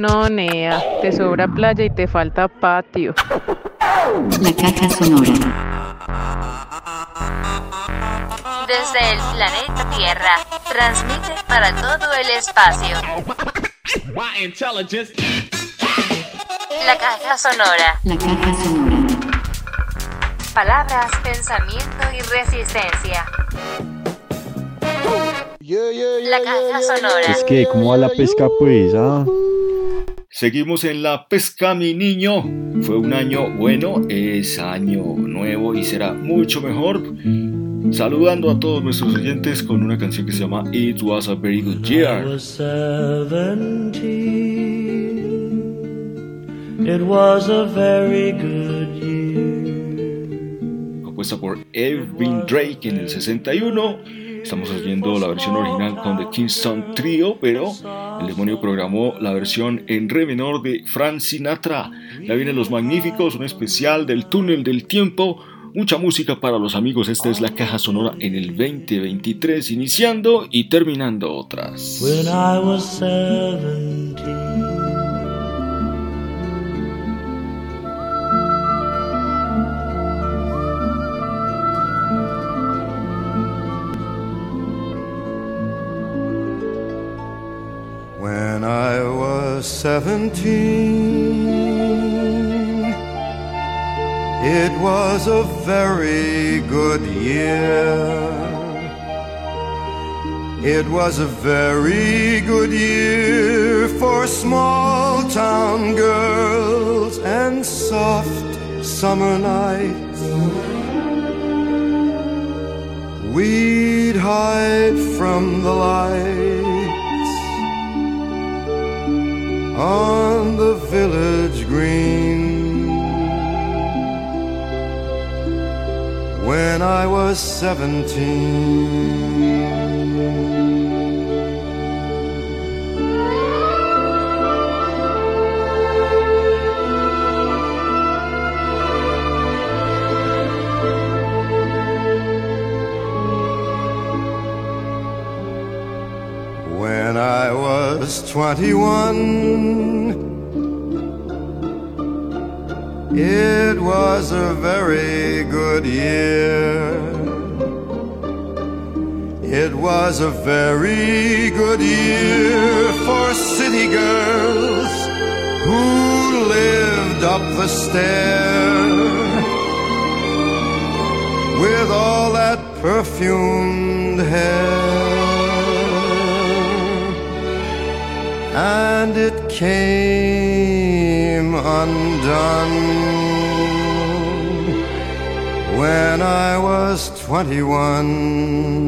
No, Nea, te sobra playa y te falta patio. La caja sonora. Desde el planeta Tierra, transmite para todo el espacio. La caja sonora. La caja sonora. Palabras, pensamiento y resistencia. La caja sonora. Es que, ¿cómo va la pesca, pues? Ah? Seguimos en la pesca, mi niño. Fue un año bueno, es año nuevo y será mucho mejor. Saludando a todos nuestros oyentes con una canción que se llama It Was a Very Good Year. It was a very good year. Compuesta por Evin Drake en el 61. Estamos oyendo la versión original con The Kingston Trio, pero el demonio programó la versión en re menor de Frank Sinatra. Ya vienen los magníficos, un especial del túnel del tiempo. Mucha música para los amigos. Esta es la caja sonora en el 2023, iniciando y terminando otras. When I was 17. I was seventeen, it was a very good year. It was a very good year for small town girls and soft summer nights. We'd hide from the lights was seventeen. When I was 21, it was a very good year. Was a very good year for city girls who lived up the stair with all that perfumed hair. And it came undone when I was 21. When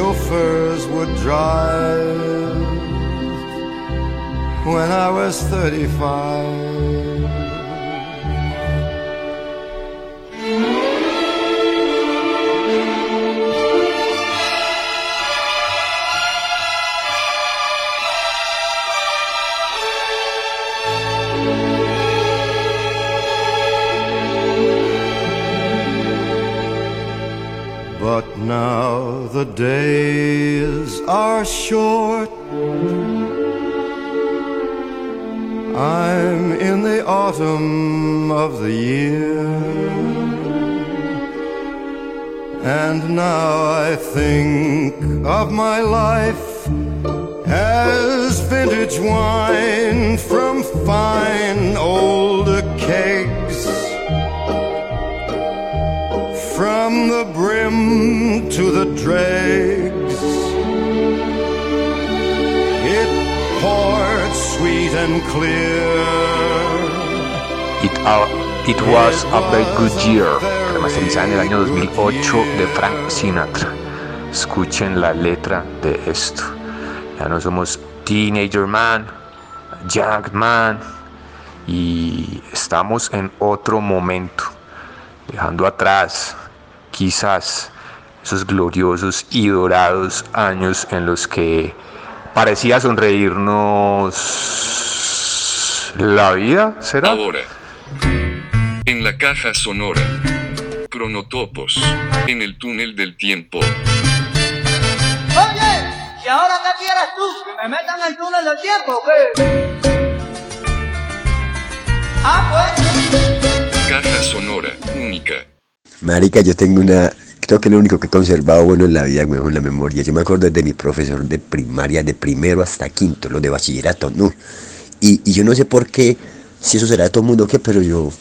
chauffeurs would drive when I was 35. Now the days are short. I'm in the autumn of the year. And now I think of my life as vintage wine from fine old kegs. from the brim to the dregs. It poured sweet and clear. It, uh, it was a very good year, remasterizada en el año 2008 de Frank Sinatra. Escuchen la letra de esto. Ya no somos Teenager Man, Young Man, y estamos en otro momento, dejando atrás quizás esos gloriosos y dorados años en los que parecía sonreírnos la vida, ¿será? Ahora, en la caja sonora, cronotopos, en el túnel del tiempo. Oye, ¿y ahora qué quieres tú? ¿Que me metan en el túnel del tiempo o qué? Ah, pues. Caja sonora, única. Marica, yo tengo una. Creo que lo único que he conservado bueno en la vida, weón, en la memoria. Yo me acuerdo de mi profesor de primaria, de primero hasta quinto, los de bachillerato, ¿no? Y, y yo no sé por qué, si eso será de todo el mundo qué, pero yo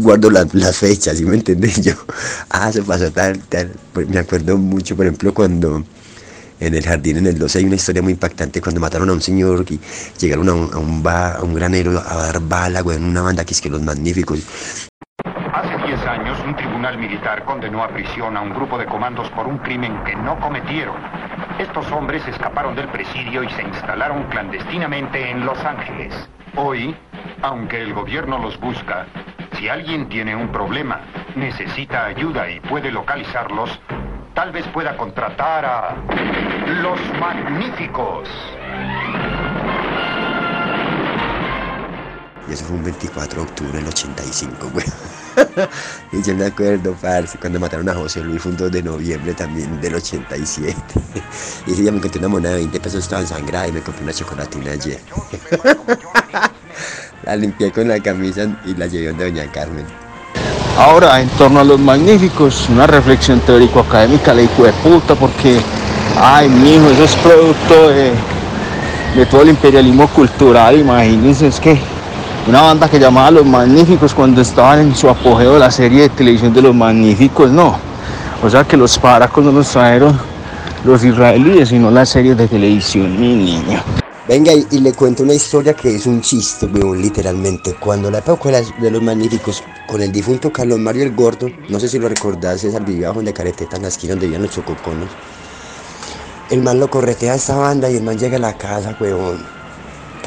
guardo la- las fechas, ¿sí me entendés? Yo, ah, se pasó tal, tal. Pues me acuerdo mucho, por ejemplo, cuando en el jardín, en el 12, hay una historia muy impactante cuando mataron a un señor y llegaron a un, a un, ba- a un granero a dar bala, güey, en una banda que es que los magníficos. Hace 10 años, un tribunal militar condenó a prisión a un grupo de comandos por un crimen que no cometieron. Estos hombres escaparon del presidio y se instalaron clandestinamente en Los Ángeles. Hoy, aunque el gobierno los busca, si alguien tiene un problema, necesita ayuda y puede localizarlos, tal vez pueda contratar a los magníficos. Eso fue un 24 de octubre del 85, güey. y yo me acuerdo, parce, cuando mataron a José Luis fue un 2 de noviembre también del 87. y ese día me encontré una moneda de 20 pesos, estaba ensangrada y me compré una chocolatina ayer. la limpié con la camisa y la llevé donde doña Carmen. Ahora, en torno a los magníficos, una reflexión teórico-académica, le hijo de puta, porque, ay, mi hijo, eso es producto de todo el imperialismo cultural. Imagínense, es que una banda que llamaba Los Magníficos cuando estaban en su apogeo de la serie de televisión de Los Magníficos, no. O sea que los paracos no los trajeron los israelíes, sino las series de televisión, mi niño. Venga, y, y le cuento una historia que es un chiste, weón, literalmente. Cuando la época de, los magníficos, con el difunto Carlos Mario el Gordo, no sé si lo recordás, César vivía bajo de Careteta, en la esquina donde vivían los chococonos. El man lo corretea a esta banda y el man llega a la casa, weón,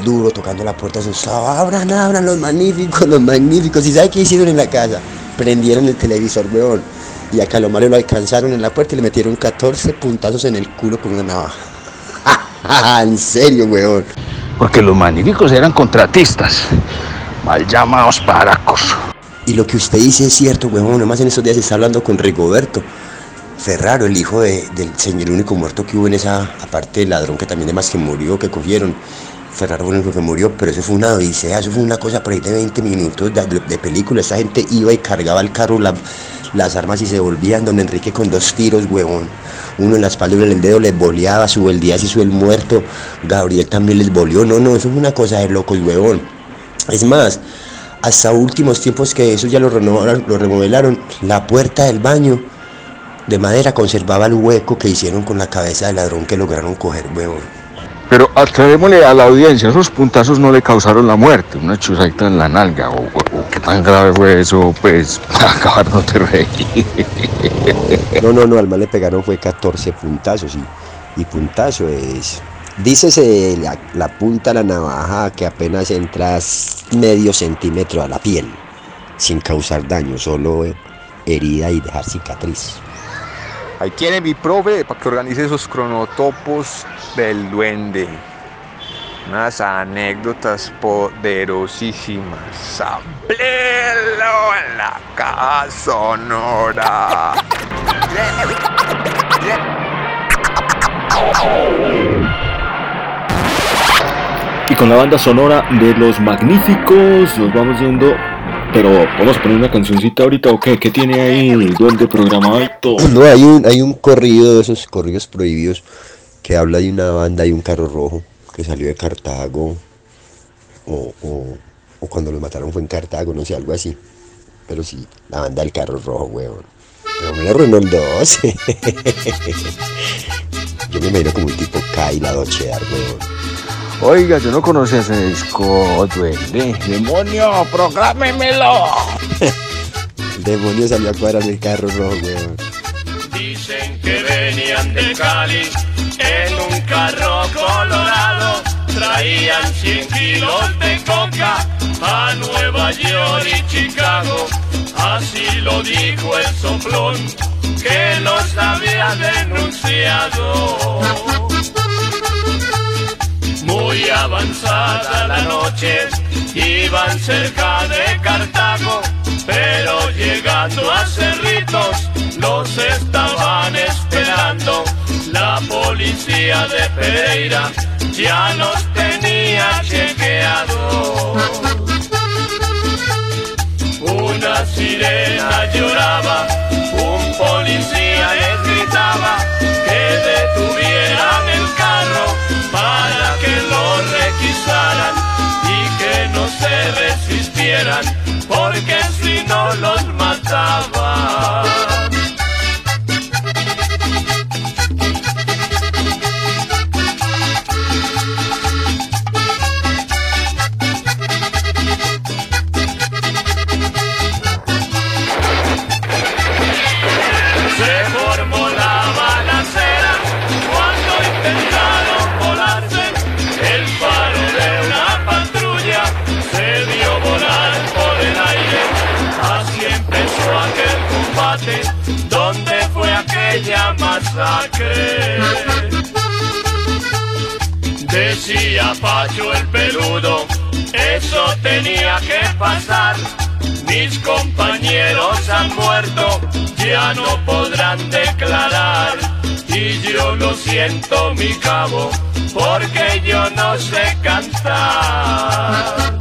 duro, tocando la puerta asustado. Abran, abran, los magníficos, los magníficos. ¿Y sabe qué hicieron en la casa? Prendieron el televisor, weón. Y a Carlos Mario lo alcanzaron en la puerta y le metieron 14 puntazos en el culo con una navaja. en serio, weón. Porque los magníficos eran contratistas, mal llamados paracos. Y lo que usted dice es cierto, huevón. Además, en estos días se está hablando con Rigoberto Ferraro, el hijo de- del señor único muerto que hubo en esa, aparte del ladrón que también además que murió, que cogieron. Ferraro fue el único que murió, pero eso fue una odisea, eso fue una cosa por ahí de 20 minutos de, película. Esa gente iba y cargaba el carro, la- las armas y se volvían. Don Enrique con dos tiros, huevón. Uno en la espalda y en el dedo les boleaba, su el día se hizo el muerto. Gabriel también les boleó. No, no, eso fue una cosa de locos, huevón. Es más, hasta últimos tiempos que eso ya lo renovaron, lo remodelaron, la puerta del baño de madera conservaba el hueco que hicieron con la cabeza del ladrón que lograron coger, huevón. Pero atrevémosle a la audiencia, esos puntazos no le causaron la muerte, una chuzadita en la nalga, o, qué tan grave fue eso, pues, para acabar no te reír. No, no, no, al mal le pegaron fue 14 puntazos y, y puntazo es... Dícese la, punta de la navaja que apenas entras medio centímetro a la piel, sin causar daño, solo herida y dejar cicatriz. Ahí tiene mi profe para que organice esos cronotopos del duende. Unas anécdotas poderosísimas. Samplelo en la caja sonora. Y con la banda sonora de Los Magníficos nos vamos yendo. Pero vamos a poner una cancioncita ahorita o qué? ¿Qué tiene ahí el duende programadito? No, hay un, hay un corrido de esos corridos prohibidos que habla de una banda y un carro rojo que salió de Cartago o, o- o cuando lo mataron fue en Cartago, no sé, algo así. Pero sí, la banda del carro rojo, weón. Pero me el 2. Yo me imagino como un tipo K y la weón. Oiga, yo no conocía ese disco, duende. ¡Demonio, prográmemelo! El demonio salió a cuadrar el carro rojo, weón. Dicen que venían de Cali en un carro colorado. Traían 100 kilos de coca a Nueva York y Chicago. Así lo dijo el soplón que los había denunciado. Muy avanzada la noche, iban cerca de Cartago, pero llegando a Cerritos los estaban esperando. La policía de Pereira ya los tenía chequeados. Una sirena lloraba, un policía gritaba que carro para que lo requisaran y que no se resistieran, porque si no los mataba. Aquella masacre? Decía Pacho el peludo, eso tenía que pasar. Mis compañeros han muerto, ya no podrán declarar. Y yo lo siento, mi cabo, porque yo no sé cantar.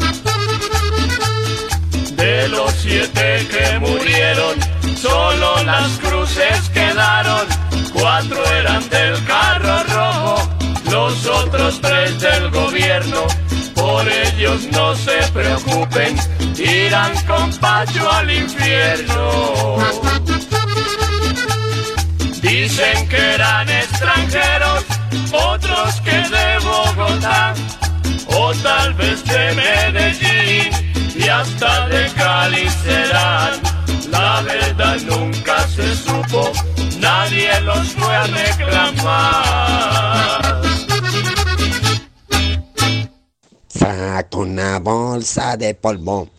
De los siete que murieron, solo las cruces quedaron. Cuatro eran del carro rojo, los otros tres del gobierno. Por ellos no se preocupen, irán con Pacho al infierno. Dicen que eran extranjeros, otros que de Bogotá, o tal vez de Medellín, y hasta de Cali serán. La verdad nunca se supo, nadie los fue a reclamar. Sacó una bolsa de polvo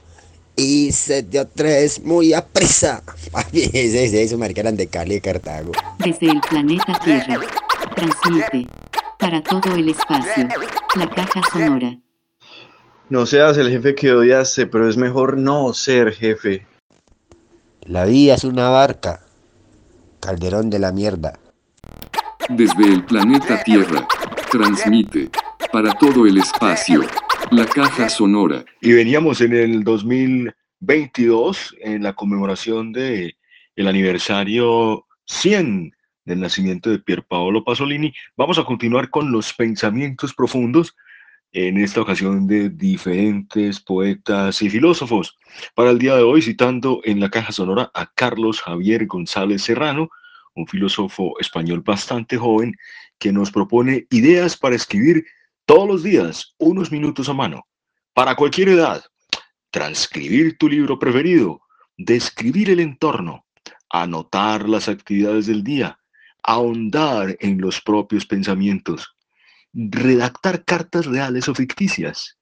y se dio tres muy a prisa. Papi, ese es eso, marica, eran de Cali y Cartago. Desde el planeta Tierra. Transmite. Para todo el espacio. La caja sonora. No seas el jefe que odiaste, pero es mejor no ser jefe. La vida es una barca. Calderón de la mierda. Desde el planeta Tierra, transmite para todo el espacio la caja sonora. Y veníamos en el 2022 en la conmemoración de el aniversario 100 del nacimiento de Pierpaolo Pasolini. Vamos a continuar con los pensamientos profundos en esta ocasión de diferentes poetas y filósofos. Para el día de hoy, citando en la caja sonora a Carlos Javier González Serrano, un filósofo español bastante joven que nos propone ideas para escribir todos los días, unos minutos a mano, para cualquier edad. Transcribir tu libro preferido, describir el entorno, anotar las actividades del día, ahondar en los propios pensamientos, redactar cartas reales o ficticias,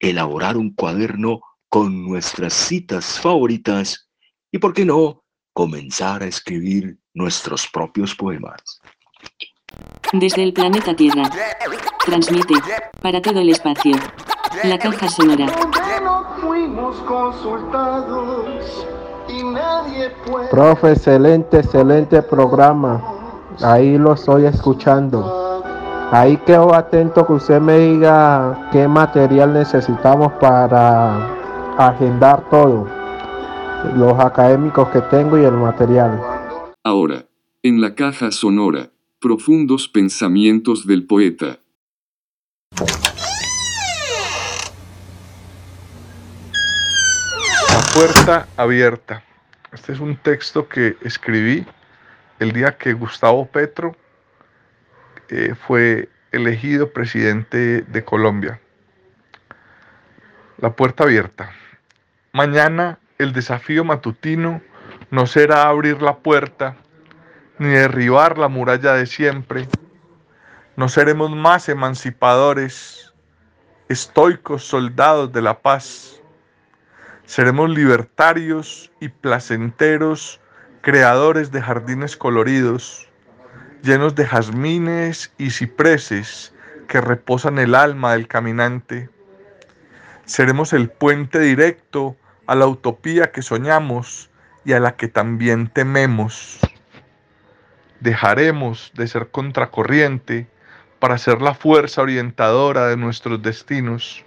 elaborar un cuaderno con nuestras citas favoritas y, por qué no, comenzar a escribir nuestros propios poemas. Desde el planeta Tierra. Transmite. Para todo el espacio. La caja sonora. fuimos consultados y nadie puede. Profe, excelente, excelente programa. Ahí lo estoy escuchando. Ahí quedo atento que usted me diga qué material necesitamos para agendar todo. Los académicos que tengo y el material. Ahora, en la caja sonora, profundos pensamientos del poeta. La puerta abierta. Este es un texto que escribí el día que Gustavo Petro eh, fue elegido presidente de Colombia. La puerta abierta. Mañana el desafío matutino no será abrir la puerta ni derribar la muralla de siempre. No seremos más emancipadores, estoicos soldados de la paz. Seremos libertarios y placenteros creadores de jardines coloridos, llenos de jazmines y cipreses que reposan el alma del caminante. Seremos el puente directo a la utopía que soñamos y a la que también tememos. Dejaremos de ser contracorriente para ser la fuerza orientadora de nuestros destinos.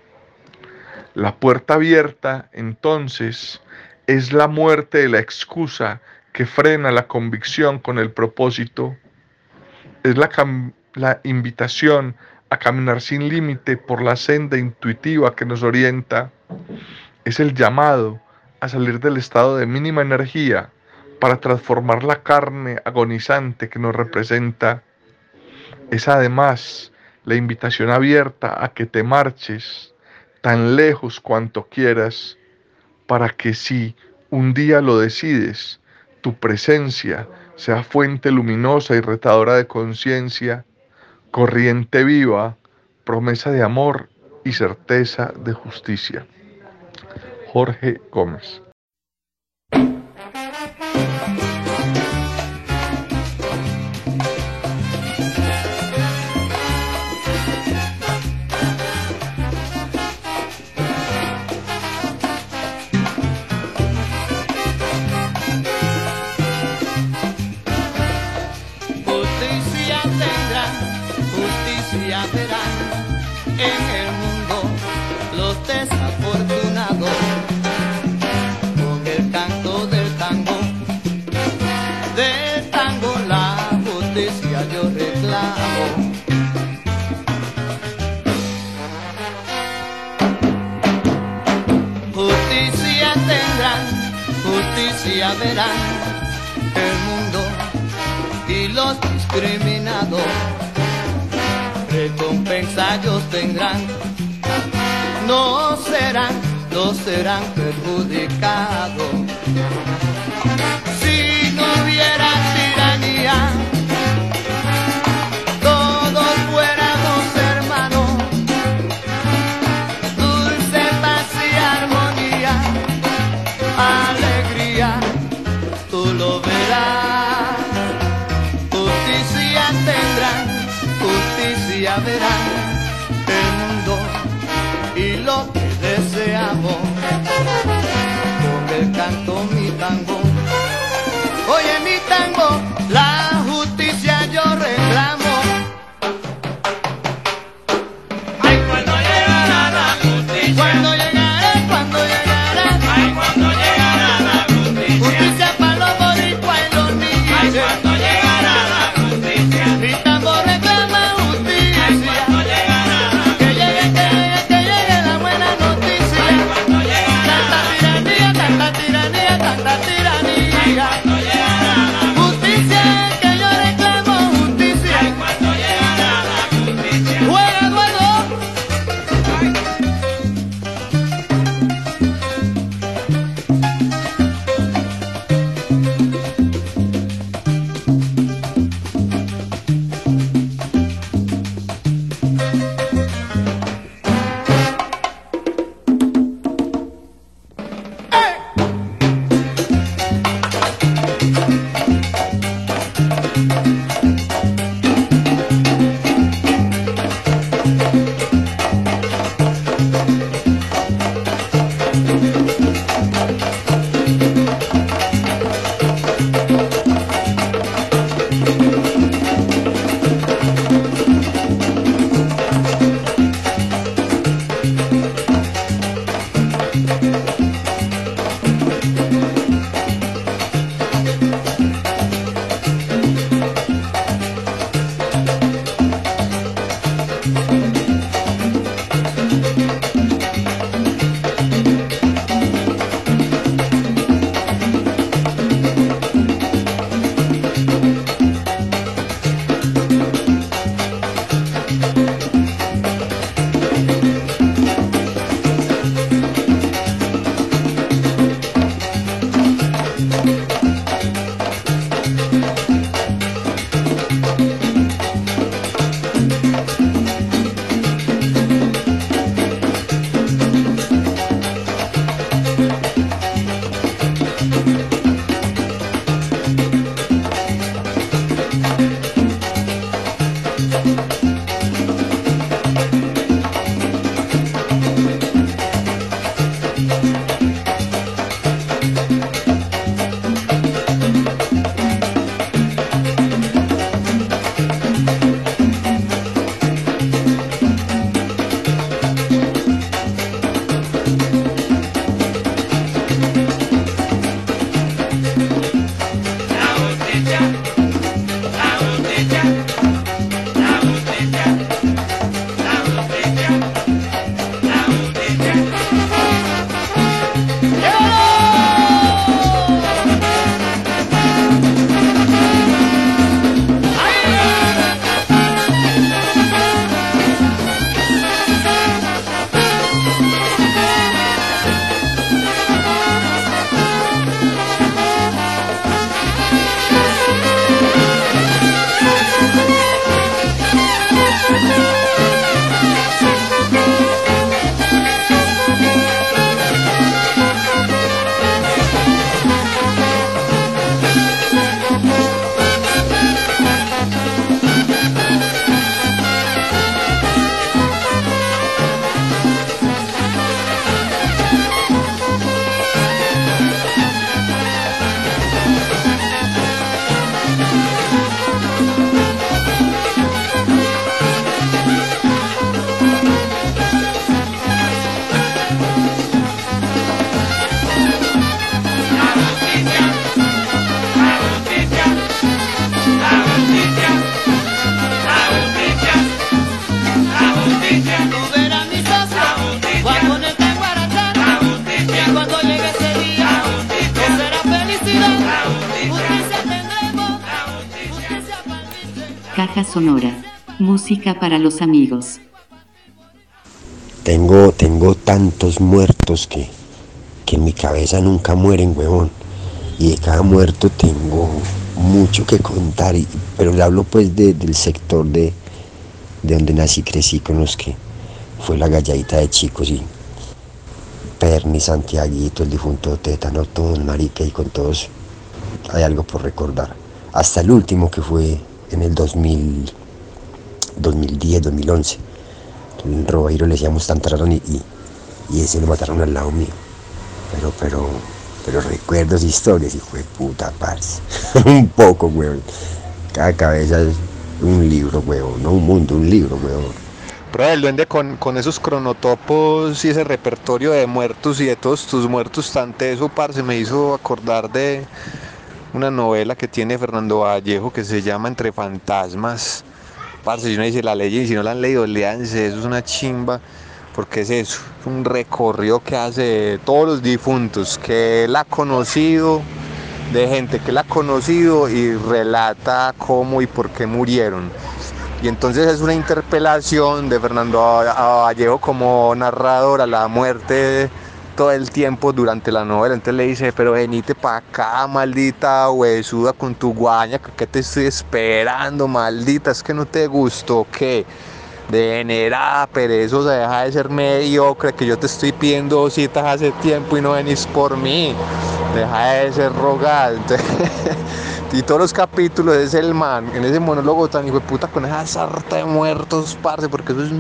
La puerta abierta, entonces, es la muerte de la excusa que frena la convicción con el propósito. Es la, la invitación a caminar sin límite por la senda intuitiva que nos orienta. Es el llamado a salir del estado de mínima energía para transformar la carne agonizante que nos representa. Es además la invitación abierta a que te marches tan lejos cuanto quieras, para que si un día lo decides, tu presencia sea fuente luminosa y retadora de conciencia, corriente viva, promesa de amor y certeza de justicia. Jorge Gómez. Verán el mundo y los discriminados. Recompensa ellos tendrán, no serán, no serán perjudicados. Si no hubiera tiranía, para los amigos. Tengo, tengo tantos muertos que, que en mi cabeza nunca mueren, huevón. Y de cada muerto tengo mucho que contar. pero le hablo pues de- del sector de, de donde nací y crecí con los que fue la galladita de chicos y Perni, Santiaguito, el difunto Tétano, todos, marica, y con todos hay algo por recordar. Hasta el último que fue en el 2000, 2010, 2011. El Robeiro le decíamos Tantararón y, y, y ese lo mataron al lado mío. Pero, pero, pero recuerdos, historias, hijo de puta, parce. un poco, weón. Cada cabeza es un libro, weón. No un mundo, un libro, weón. Pero el duende con, con esos cronotopos y ese repertorio de muertos y de todos tus muertos tan teso, parce, me hizo acordar de una novela que tiene Fernando Vallejo que se llama Entre Fantasmas. Parce, si uno dice la ley y si no la han leído, léanse, eso es una chimba, porque es eso, es un recorrido que hace de todos los difuntos, que él ha conocido, de gente que él ha conocido y relata cómo y por qué murieron. Y entonces es una interpelación de Fernando Vallejo como narrador a la muerte todo el tiempo durante la novela. Entonces le dice, pero venite para acá, maldita huesuda con tu guaña, que te estoy esperando, maldita, es que no te gustó, ¿qué? Degenerada, perezosa, deja de ser mediocre, que yo te estoy pidiendo citas hace tiempo y no venís por mí. Deja de ser rogada. y todos los capítulos es el man, en ese monólogo tan hijo de puta con esa sarta de muertos, parce, porque eso es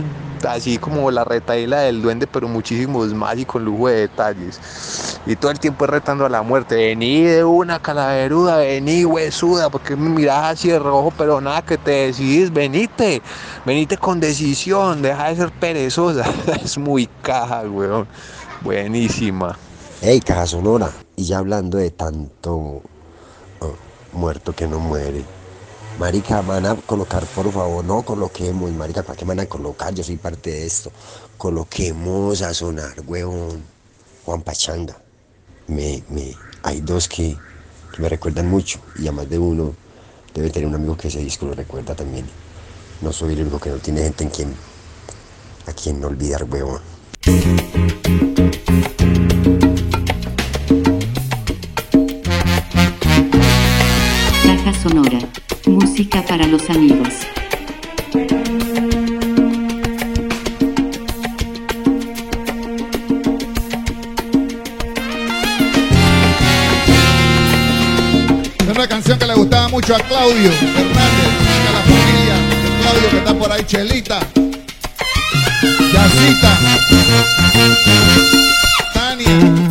así como la retaíla del duende, pero muchísimos más y con lujo de detalles. Y todo el tiempo es retando a la muerte. Vení de una calaveruda, vení huesuda, porque me mirás así de rojo, pero nada que te decidís, venite, venite con decisión, deja de ser perezosa. es muy caja, weón. Buenísima. Hey, caja sonora. Y ya hablando de tanto muerto que no muere. Marica, van a colocar, por favor, no coloquemos, marica, ¿para qué van a colocar? Yo soy parte de esto. Coloquemos a sonar, huevón. Juan Pachanga. Me, me, hay dos que, que me recuerdan mucho y a más de uno debe tener un amigo que ese disco lo recuerda también. No soy el único que no tiene gente en quien, a quien no olvidar, huevón. Música para los amigos. Una canción que le gustaba mucho a Claudio Hernández, a la familia Claudio que está por ahí, Chelita, Yacita, Tania.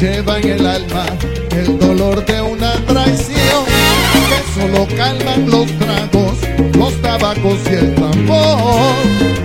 lleva en el alma el dolor de una traición que solo calman los tragos, los tabacos y el tambor.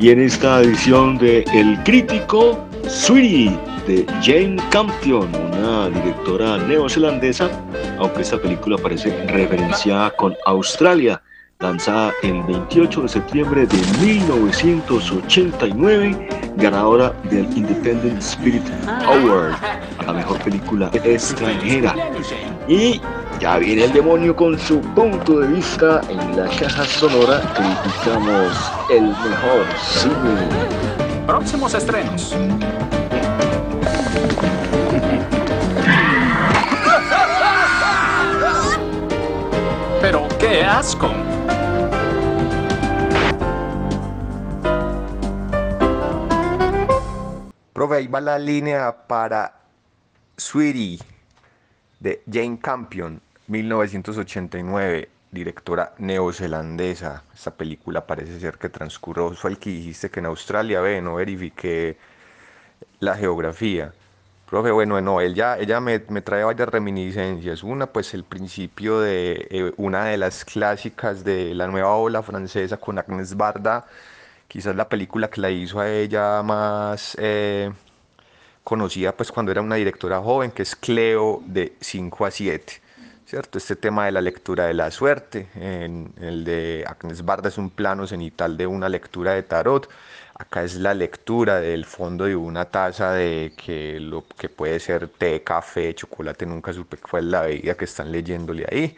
Y en esta edición de El Crítico, Sweetie de Jane Campion, una directora neozelandesa, aunque esta película parece referenciada con Australia, lanzada el 28 de septiembre de 1989, ganadora del Independent Spirit Award a la mejor película extranjera. Y ya viene el demonio con su punto de vista en la caja sonora. Criticamos el mejor cine. próximos estrenos. Pero qué asco. Profe, ahí va la línea para Sweetie de Jane Campion, 1989, directora neozelandesa. Esta película parece ser que transcurrió, fue el que dijiste que en Australia, ve, no verifiqué la geografía. Profe, bueno, no, ella, ella me, me trae varias reminiscencias. Una, pues el principio de eh, una de las clásicas de la nueva ola francesa con Agnès Barda, quizás la película que la hizo a ella más eh, conocida pues cuando era una directora joven, que es Cleo de 5 a 7. ¿Cierto? Este tema de la lectura de la suerte, en el de Agnes Barda es un plano cenital de una lectura de tarot, acá es la lectura del fondo de una taza de que lo que puede ser té, café, chocolate, nunca supe cuál es la bebida que están leyéndole ahí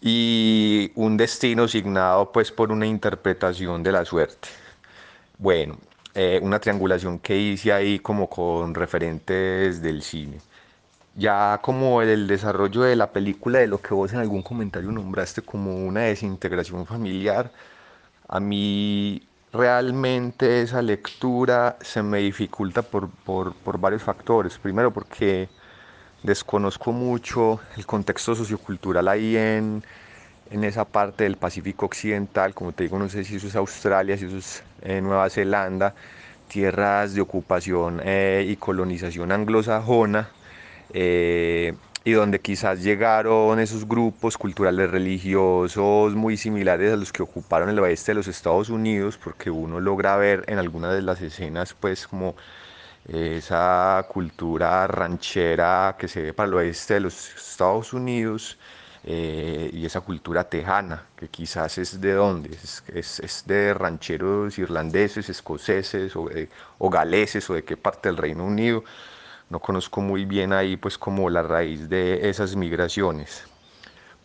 y un destino signado pues por una interpretación de la suerte. Bueno, eh, una triangulación que hice ahí como con referentes del cine. Ya como el desarrollo de la película, de lo que vos en algún comentario nombraste como una desintegración familiar, a mí realmente esa lectura se me dificulta por, por, varios factores. Primero porque desconozco mucho el contexto sociocultural ahí en, en esa parte del Pacífico Occidental, como te digo, no sé si eso es Australia, si eso es eh, Nueva Zelanda, tierras de ocupación eh, y colonización anglosajona, eh, y donde quizás llegaron esos grupos culturales religiosos muy similares a los que ocuparon el oeste de los Estados Unidos, porque uno logra ver en algunas de las escenas pues como esa cultura ranchera que se ve para el oeste de los Estados Unidos eh, y esa cultura tejana, que quizás es de dónde, es, es, de rancheros irlandeses, escoceses o, o galeses o de qué parte del Reino Unido. No conozco muy bien ahí pues como la raíz de esas migraciones,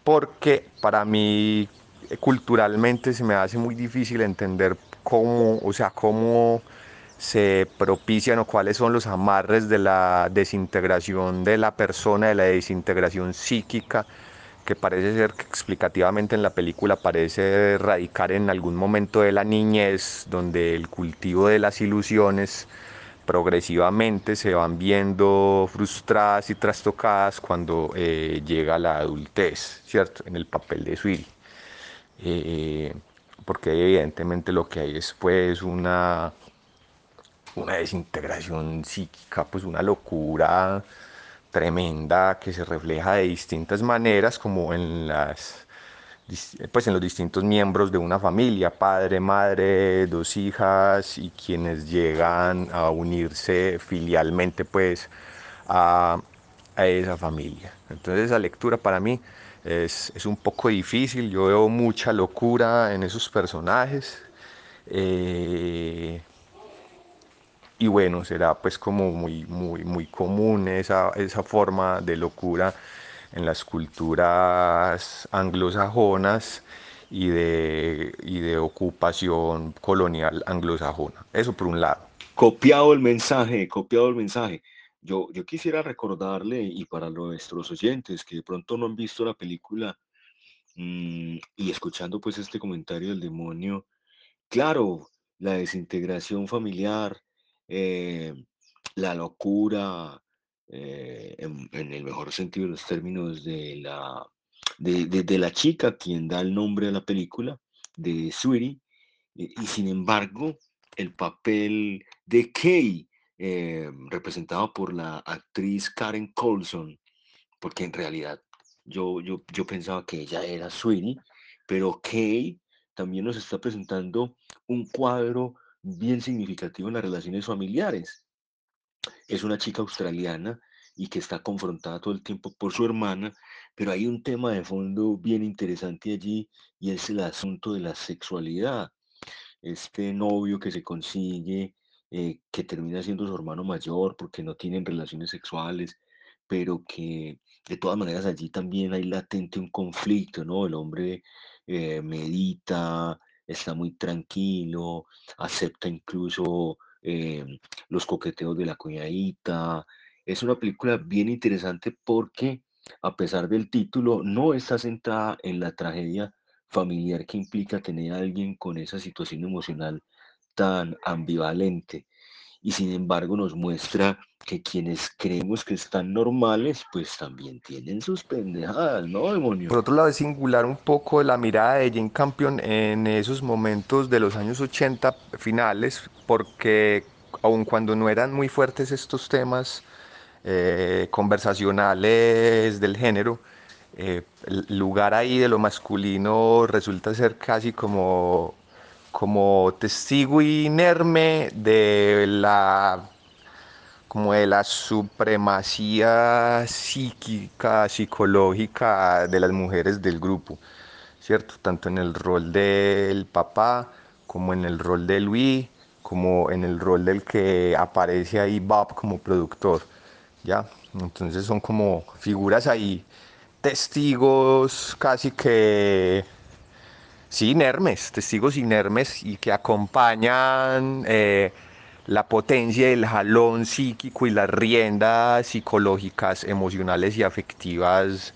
porque para mí eh, culturalmente se me hace muy difícil entender cómo, o sea, cómo se propician o cuáles son los amarres de la desintegración de la persona, de la desintegración psíquica, que parece ser que explicativamente en la película parece radicar en algún momento de la niñez, donde el cultivo de las ilusiones progresivamente se van viendo frustradas y trastocadas cuando eh, llega la adultez, ¿cierto? En el papel de Sweetie. Eh, porque evidentemente lo que hay es pues una una desintegración psíquica, pues una locura tremenda que se refleja de distintas maneras, como en las pues en los distintos miembros de una familia, padre, madre, dos hijas y quienes llegan a unirse filialmente pues a, a esa familia. Entonces esa lectura para mí es, es, un poco difícil, yo veo mucha locura en esos personajes. Eh, y bueno, será pues como muy, muy, muy común esa, esa forma de locura en las culturas anglosajonas y de, y de ocupación colonial anglosajona. Eso por un lado. Copiado el mensaje, copiado el mensaje. Yo, yo quisiera recordarle, y para nuestros oyentes que de pronto no han visto la película mmm, y escuchando pues este comentario del demonio, claro, la desintegración familiar, eh, la locura, eh, en, el mejor sentido de los términos de la, de, la chica quien da el nombre a la película, de Sweetie, y, sin embargo el papel de Kay, eh, representado por la actriz Karen Colson, porque en realidad yo, yo, yo pensaba que ella era Sweetie, pero Kay también nos está presentando un cuadro bien significativo en las relaciones familiares. Es una chica australiana y que está confrontada todo el tiempo por su hermana, pero hay un tema de fondo bien interesante allí y es el asunto de la sexualidad. Este novio que se consigue, eh, que termina siendo su hermano mayor porque no tienen relaciones sexuales, pero que de todas maneras allí también hay latente un conflicto, ¿no? El hombre eh, medita, está muy tranquilo, acepta incluso eh, los coqueteos de la cuñadita. Es una película bien interesante porque a pesar del título no está centrada en la tragedia familiar que implica tener a alguien con esa situación emocional tan ambivalente. Y sin embargo nos muestra que quienes creemos que están normales, pues también tienen sus pendejadas, ¿no, demonio? Por otro lado, es singular un poco la mirada de Jane Campion en esos momentos de los años 80 finales, porque aun cuando no eran muy fuertes estos temas eh, conversacionales del género, eh, el lugar ahí de lo masculino resulta ser casi como, como testigo inerme de la como de la supremacía psíquica, psicológica de las mujeres del grupo, ¿cierto? Tanto en el rol del papá, como en el rol de Luis, como en el rol del que aparece ahí Bob como productor, ¿ya? Entonces son como figuras ahí, testigos casi que, sí, inermes, testigos inermes y que acompañan... Eh, la potencia del jalón psíquico y las riendas psicológicas, emocionales y afectivas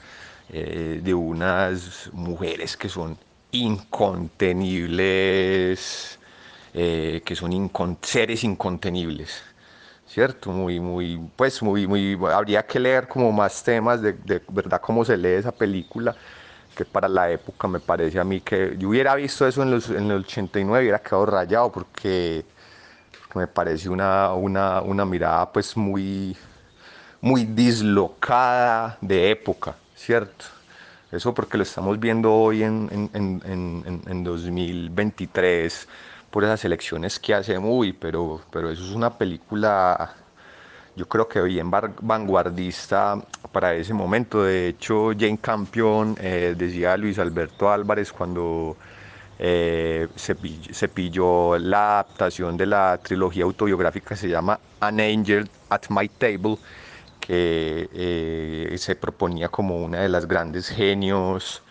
eh, de unas mujeres que son incontenibles, eh, que son seres incontenibles. ¿Cierto? Muy, muy, pues muy, muy, habría que leer como más temas de, de verdad cómo se lee esa película, que para la época me parece a mí que yo hubiera visto eso en, los, en el 89 y hubiera quedado rayado porque me parece una, una, una mirada pues muy, muy dislocada de época, ¿cierto? Eso porque lo estamos viendo hoy en, en, en, en 2023 por esas elecciones que hace muy, pero, pero eso es una película, yo creo que bien vanguardista para ese momento. De hecho, Jane Campion eh, decía Luis Alberto Álvarez cuando eh, se, pilló la adaptación de la trilogía autobiográfica que se llama An Angel at My Table, que eh, se proponía como una de las grandes genios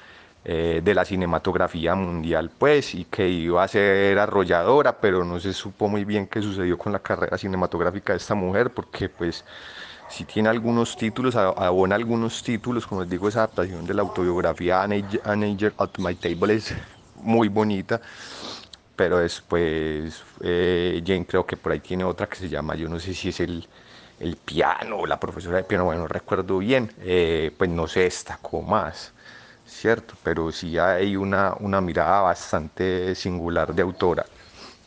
eh, de la cinematografía mundial, pues, y que iba a ser arrolladora, pero no se supo muy bien qué sucedió con la carrera cinematográfica de esta mujer, porque pues si tiene algunos títulos, abona algunos títulos, como les digo, esa adaptación de la autobiografía An Angel, An Angel at My Table es muy bonita, pero después eh, Jane creo que por ahí tiene otra que se llama, yo no sé si es el, el piano la profesora de piano, bueno, no recuerdo bien, eh, pues no se destacó más, ¿cierto? Pero sí hay una, una mirada bastante singular de autora.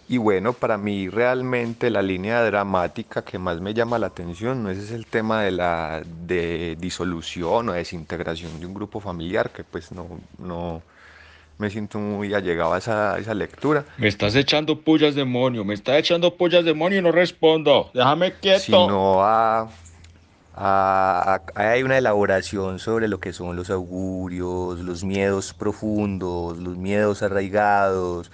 Y bueno, para mí realmente la línea dramática que más me llama la atención no es el tema de la de disolución o desintegración de un grupo familiar, que pues no, no me siento muy allegado a esa, a esa lectura, Me estás echando pullas, demonio. Me estás echando pullas, demonio, y no respondo. Déjame quieto. sino a, hay una elaboración sobre lo que son los augurios, los miedos profundos, los miedos arraigados,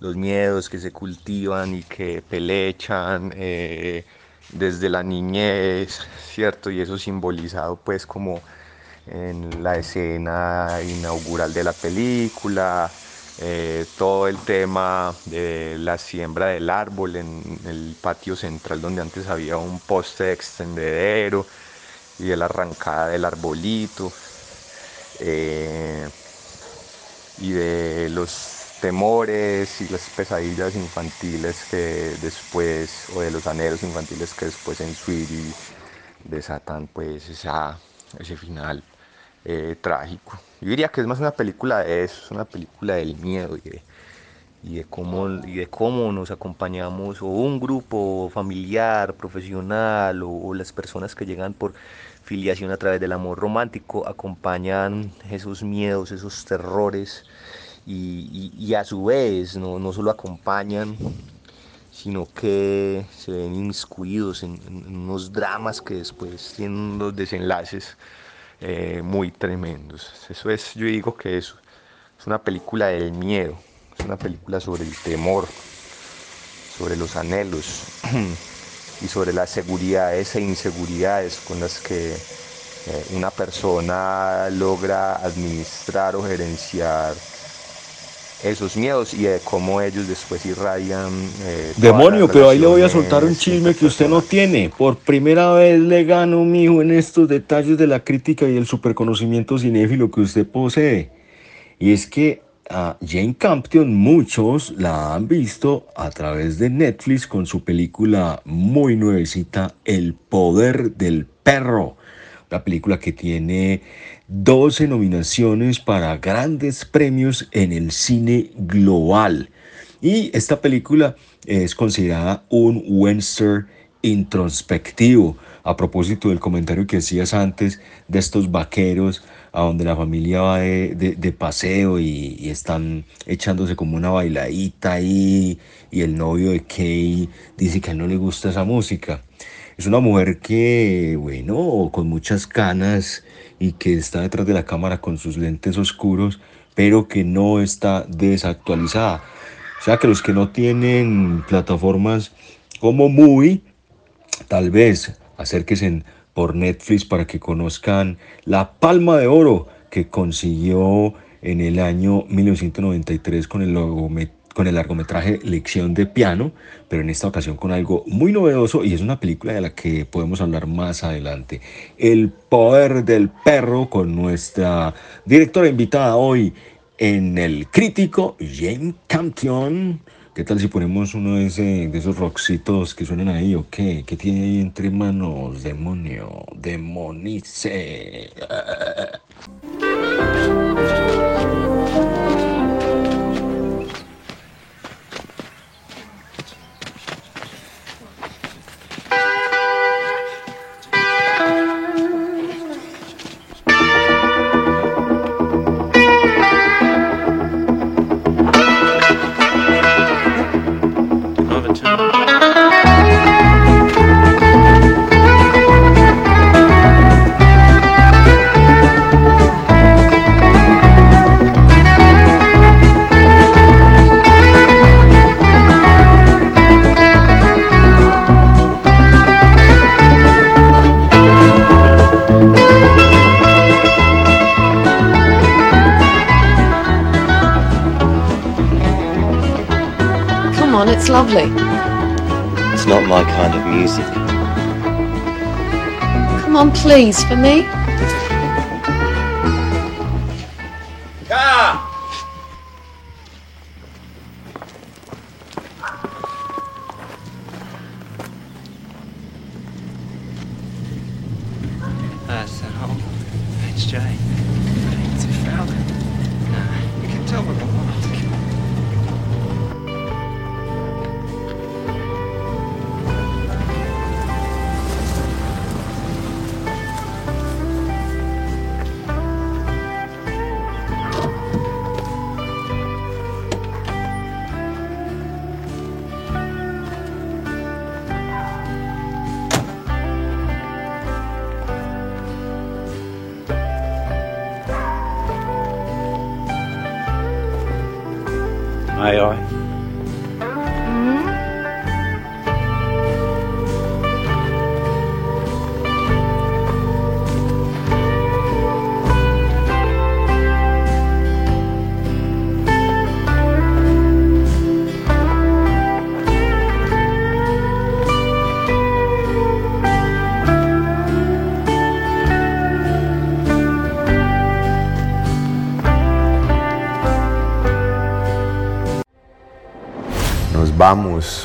los miedos que se cultivan y que pelechan eh, desde la niñez, ¿cierto? Y eso simbolizado pues como en la escena inaugural de la película, eh, todo el tema de la siembra del árbol en el patio central donde antes había un poste de extendedero y de la arrancada del arbolito eh, y de los temores y las pesadillas infantiles que después o de los anhelos infantiles que después en Sweetie desatan pues esa, ese final eh, trágico. Yo diría que es más una película de eso, es una película del miedo y de, cómo, y de cómo nos acompañamos, o un grupo familiar, profesional, o, las personas que llegan por filiación a través del amor romántico, acompañan esos miedos, esos terrores, y, a su vez no, no solo acompañan, sino que se ven inmiscuidos en, en- unos dramas que después tienen unos desenlaces eh, muy tremendos. Eso es, yo digo que es, es una película del miedo, es una película sobre el temor, sobre los anhelos y sobre las seguridades e inseguridades con las que eh, una persona logra administrar o gerenciar esos miedos y de cómo ellos después irradian. eh, Demonio, pero ahí le voy a soltar un chisme que usted no tiene. Por primera vez le gano, mijo, en estos detalles de la crítica y el superconocimiento cinéfilo que usted posee. Y es que a Jane Campion muchos la han visto a través de Netflix con su película muy nuevecita, El Poder del Perro. Una película que tiene 12 nominaciones para grandes premios en el cine global. Y esta película es considerada un western introspectivo. A propósito del comentario que hacías antes de estos vaqueros a donde la familia va de, de- paseo y, están echándose como una bailadita ahí y el novio de Kay dice que no le gusta esa música. Es una mujer que, bueno, con muchas canas y que está detrás de la cámara con sus lentes oscuros, pero que no está desactualizada. O sea que los que no tienen plataformas como Movie, tal vez acérquense por Netflix para que conozcan la palma de oro que consiguió en el año 1993 con el, logome- con el largometraje Lección de Piano, pero en esta ocasión con algo muy novedoso y es una película de la que podemos hablar más adelante. El poder del perro con nuestra directora invitada hoy en el crítico Jane Campion. ¿Qué tal si ponemos uno de, ese- de esos rockcitos que suenan ahí o qué? ¿Qué tiene ahí entre manos? Demonio, demonice. It's lovely. It's not my kind of music. Come on, please, for me.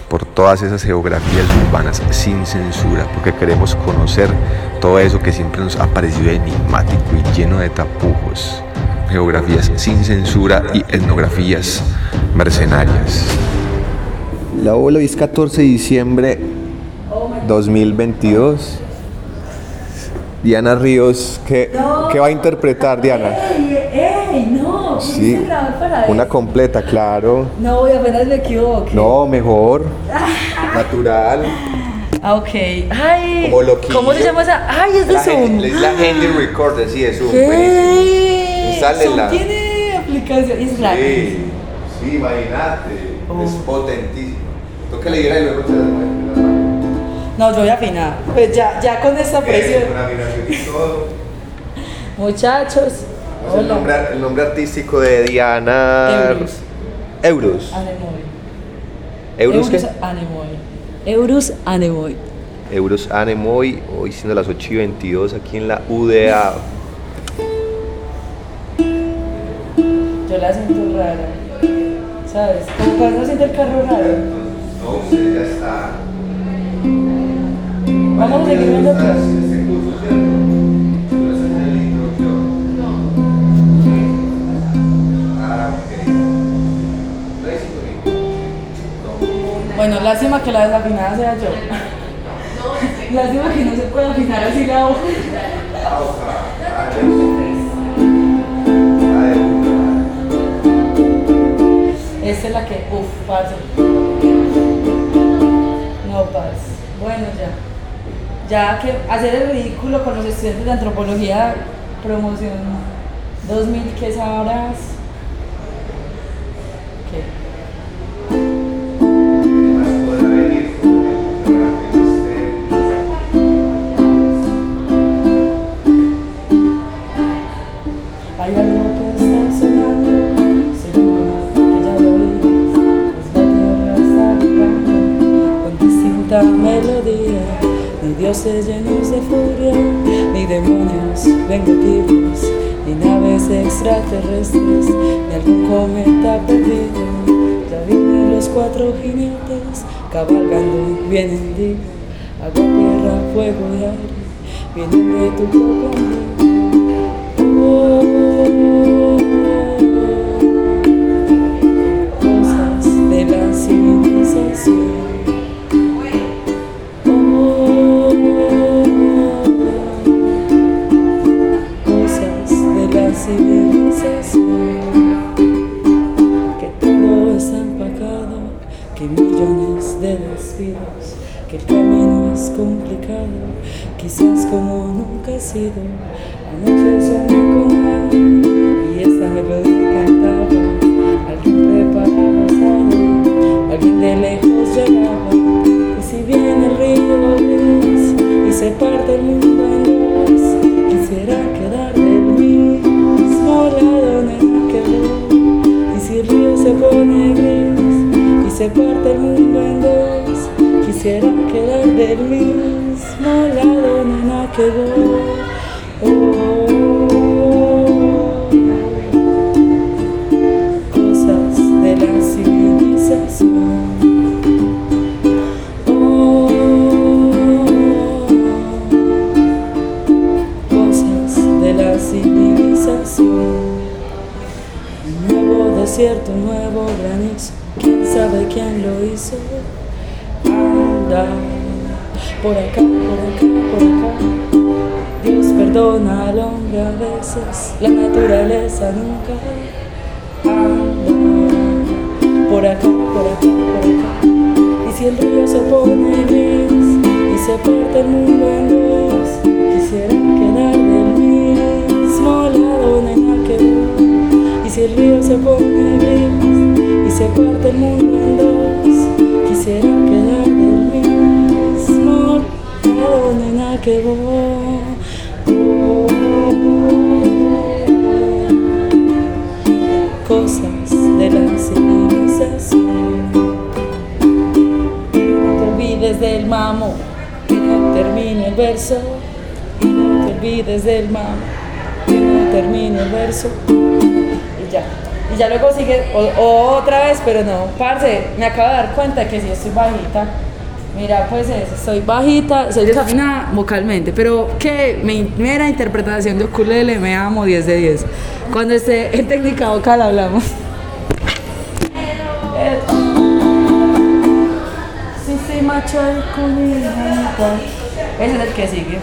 Por todas esas geografías urbanas sin censura, porque queremos conocer todo eso que siempre nos ha parecido enigmático y lleno de tapujos. Geografías sin censura y etnografías mercenarias. La bola es 14 de diciembre 2022. Diana Ríos, ¿qué, ¿qué va a interpretar Diana? ¡Ey! No, Sí, ¿viste grabar para una eso? completa, claro. No, voy apenas me equivoco. No, mejor. Natural. Ah, ok. Ay. ¿cómo se llama esa? Ay, es de Zoom. Es la Handy Recorder, sí, es Zoom. ¿Qué? Zoom tiene aplicación, es gratis. Sí, sí, imagínate. Es potentísimo. Toca le y luego la. No, yo voy a afinar. Pues ya, ya con esta presión. Todo. Muchachos. Es el, nombre, el nombre artístico de Diana. Anemoy. ¿Eurus qué? Eurus Anemoy. Eurus Anemoy. Euros Anemoy, hoy siendo las 8 y 22 aquí en la UDA. Yo la siento rara. ¿Sabes? Como cuando siente el carro raro. No, usted ya está. Vamos a seguir viendo. Bueno, lástima que la desafinada sea yo. Lástima que no se pueda afinar así la hoja. Esta es la que, uff, parce. No, parce. Bueno, ya. Ya que hacer el ridículo con los estudiantes de antropología, promoción 2000, que es ahora. Pues distinta melodía, dioses llenos de furia, ni demonios vengativos, ni naves extraterrestres, ni algún cometa perdido. Ya vienen los cuatro jinetes, cabalgando, vienen de agua, tierra, fuego y aire, vienen de tu corazón. Cosas de la civilización. De despidos, que el camino es complicado, quizás como nunca ha sido. Anoche soñé con alguien y esta melodía cantaba. Alguien preparaba sano, alguien de lejos llegaba. Y si viene el río gris y se parte el mundo se parte el mundo en dos, quisiera quedar del mismo lado nena que voy. Cosas de la civilización. Cosas de la civilización. Nuevo desierto, nuevo granizo. Sabe quién lo hizo. Anda por acá, por acá, por acá. Dios perdona al hombre a veces, la naturaleza nunca. Anda por acá, por acá, por acá. Y si el río se pone gris y se parte el mundo en dos, quisiera quedar del mismo lado, nena, que voy. Y si el río se pone gris se parte el mundo en dos, quisiera quedar del mismo lado, nena, que voy. Cosas de la civilización. No te olvides del mamo, que no termine el verso. Y no te olvides del mamo, que no termine el verso. Y ya. Y ya luego sigue o- otra vez, pero no. Parce, me acabo de dar cuenta que sí estoy bajita. Mira, pues eso, soy bajita, soy desafinada vocalmente, pero que mi mera interpretación de ukulele me amo 10 de 10. Cuando esté en técnica vocal hablamos. Sí, sí, macho. Ese es el que sigue.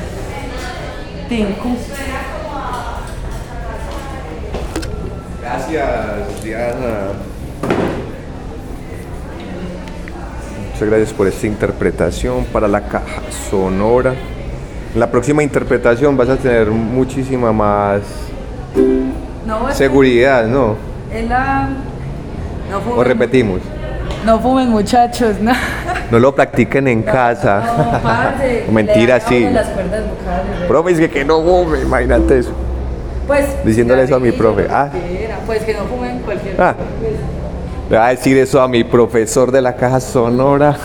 Tinku. Gracias, Diana. Muchas gracias por esta interpretación para la caja sonora. En la próxima interpretación vas a tener muchísima más No, seguridad, ¿no? es la... No O fumen, repetimos. no fumen muchachos, no. No lo practiquen en casa. No, parce, Mentira, sí. las cuerdas vocales. Profe, es que, que no fume, imagínate eso. Pues, Diciéndole eso a mi profe. Ah, pues que no fumen cualquier Ah. le va a decir eso a mi profesor de la caja sonora.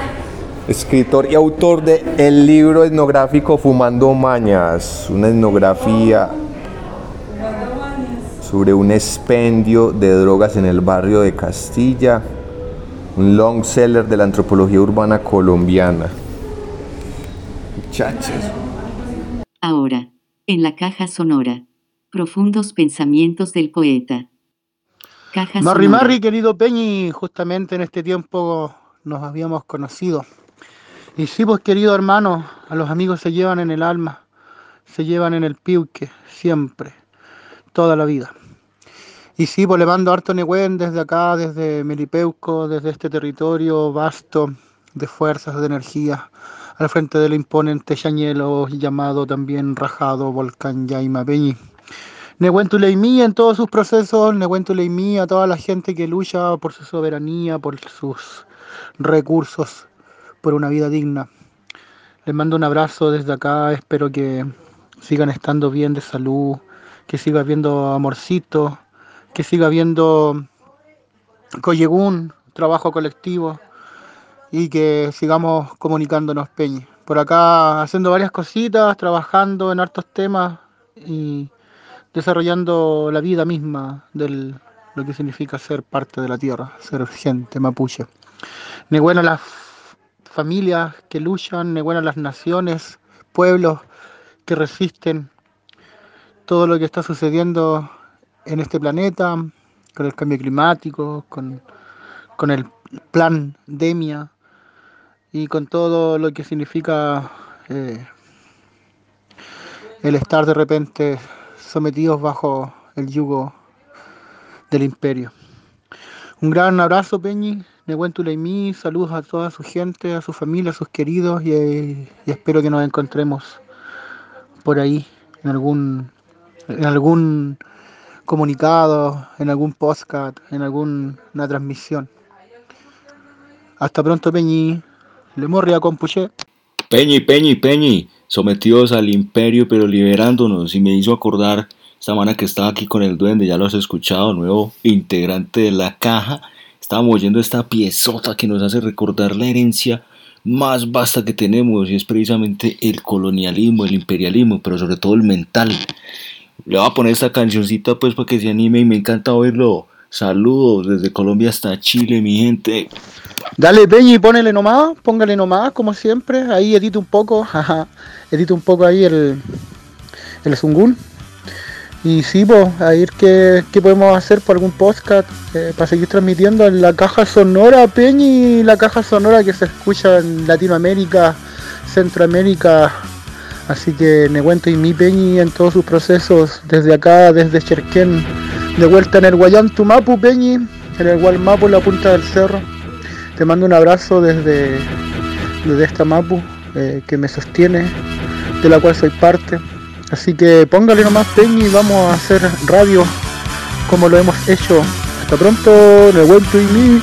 Escritor y autor de el libro etnográfico Fumando Mañas, una etnografía sobre un expendio de drogas en el barrio de Castilla, un long seller de la antropología urbana colombiana. Muchachos. Ahora, en la caja sonora. Profundos pensamientos del poeta. Caja Marri sonora. Marri, querido Peñi, justamente en este tiempo nos habíamos conocido. Y sí, pues querido hermano, a los amigos se llevan en el alma, se llevan en el piuque, siempre, toda la vida. Y sí, pues le mando harto Nehuen desde acá, desde Melipeuco, desde este territorio vasto de fuerzas, de energía, al frente del imponente Yañelo, llamado también Rajado Volcán Yaima Peñi. Nehuen Tuleimí en todos sus procesos, Nehuen Tuleimí a toda la gente que lucha por su soberanía, por sus recursos, por una vida digna. Les mando un abrazo desde acá, espero que sigan estando bien de salud, que siga habiendo amorcito, que siga habiendo Coyegún, trabajo colectivo y que sigamos comunicándonos, Peñi. Por acá haciendo varias cositas, trabajando en hartos temas y desarrollando la vida misma de lo que significa ser parte de la tierra, ser gente mapuche. Ni bueno las familias que luchan, ni bueno las naciones, pueblos que resisten todo lo que está sucediendo en este planeta, con el cambio climático, con, con el plan Demia y con todo lo que significa eh, el estar de repente sometidos bajo el yugo del imperio. Un gran abrazo, Peñi, Nehuen Tuleimí, saludos a toda su gente, a su familia, a sus queridos y, espero que nos encontremos por ahí en algún, en algún comunicado, en algún podcast, en alguna transmisión. Hasta pronto, Peñi. Le morri a compuché. Peñi, Peñi, Peñi, sometidos al imperio pero liberándonos y me hizo acordar esta semana que estaba aquí con el duende, ya lo has escuchado, nuevo integrante de la caja, estábamos oyendo esta piezota que nos hace recordar la herencia más vasta que tenemos y es precisamente el colonialismo, el imperialismo, pero sobre todo el mental. Le voy a poner esta cancioncita pues para que se anime y me encanta oírlo. Saludos desde Colombia hasta Chile, mi gente. Dale, Peñi, ponele nomás, póngale nomás, como siempre. Ahí edita un poco, jaja, edita un poco ahí el, el Zungun. Y sí, pues, a ir qué, qué podemos hacer por algún podcast eh, para seguir transmitiendo en la caja sonora, Peñi, la caja sonora que se escucha en Latinoamérica, Centroamérica. Así que Nehuento y mi Peñi en todos sus procesos, desde acá, desde Cherquén, de vuelta en el Guayantu Mapu, Peñi, en el Gualmapu, en la punta del cerro. Te mando un abrazo desde, desde esta Mapu eh, que me sostiene, de la cual soy parte. Así que póngale nomás Peñi vamos a hacer radio como lo hemos hecho. Hasta pronto, Nehuento y mi.